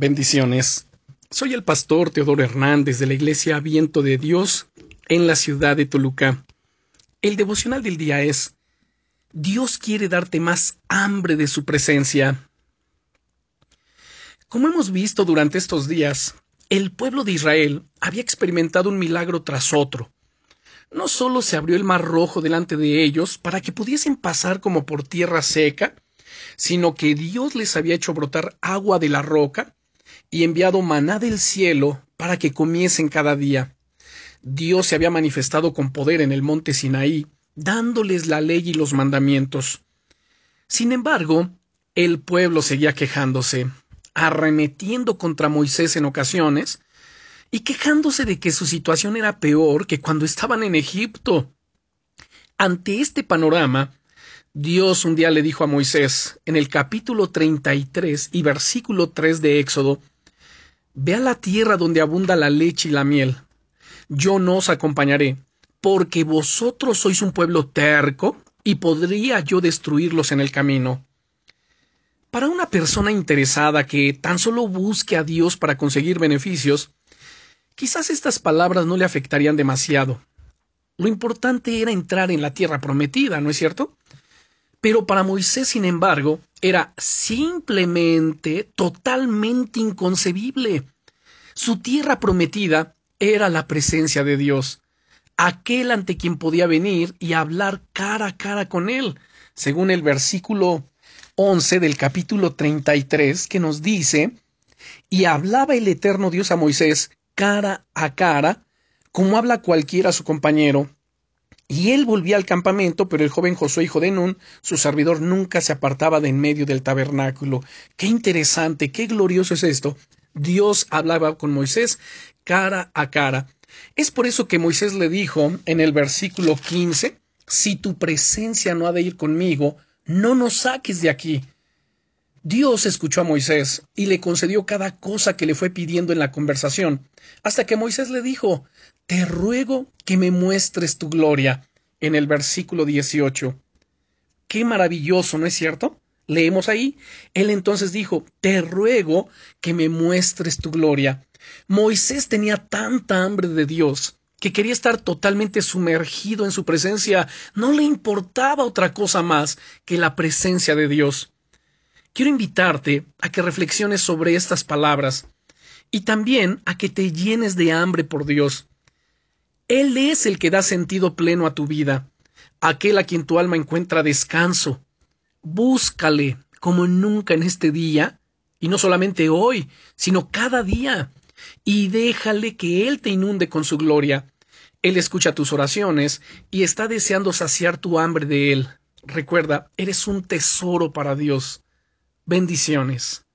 Bendiciones. Soy el pastor Teodoro Hernández de la Iglesia Viento de Dios en la ciudad de Toluca. El devocional del día es Dios quiere darte más hambre de su presencia. Como hemos visto durante estos días, el pueblo de Israel había experimentado un milagro tras otro. No solo se abrió el mar rojo delante de ellos para que pudiesen pasar como por tierra seca, sino que Dios les había hecho brotar agua de la roca y enviado maná del cielo para que comiesen cada día. Dios se había manifestado con poder en el monte Sinaí, dándoles la ley y los mandamientos. Sin embargo, el pueblo seguía quejándose, arremetiendo contra Moisés en ocasiones, y quejándose de que su situación era peor que cuando estaban en Egipto. Ante este panorama, Dios un día le dijo a Moisés, en el capítulo 33 y versículo 3 de Éxodo, Ve a la tierra donde abunda la leche y la miel. Yo no os acompañaré, porque vosotros sois un pueblo terco, y podría yo destruirlos en el camino. Para una persona interesada que tan solo busque a Dios para conseguir beneficios, quizás estas palabras no le afectarían demasiado. Lo importante era entrar en la tierra prometida, ¿no es cierto? Pero para Moisés, sin embargo, era simplemente totalmente inconcebible. Su tierra prometida era la presencia de Dios, aquel ante quien podía venir y hablar cara a cara con él, según el versículo 11 del capítulo 33 que nos dice, y hablaba el eterno Dios a Moisés cara a cara, como habla cualquiera a su compañero, y él volvía al campamento, pero el joven Josué, hijo de Nun, su servidor, nunca se apartaba de en medio del tabernáculo. Qué interesante, qué glorioso es esto. Dios hablaba con Moisés cara a cara. Es por eso que Moisés le dijo en el versículo 15, si tu presencia no ha de ir conmigo, no nos saques de aquí. Dios escuchó a Moisés y le concedió cada cosa que le fue pidiendo en la conversación, hasta que Moisés le dijo, Te ruego que me muestres tu gloria, en el versículo 18. Qué maravilloso, ¿no es cierto? Leemos ahí. Él entonces dijo, Te ruego que me muestres tu gloria. Moisés tenía tanta hambre de Dios que quería estar totalmente sumergido en su presencia. No le importaba otra cosa más que la presencia de Dios quiero invitarte a que reflexiones sobre estas palabras y también a que te llenes de hambre por Dios. Él es el que da sentido pleno a tu vida, aquel a quien tu alma encuentra descanso. Búscale como nunca en este día, y no solamente hoy, sino cada día, y déjale que Él te inunde con su gloria. Él escucha tus oraciones y está deseando saciar tu hambre de Él. Recuerda, eres un tesoro para Dios. Bendiciones.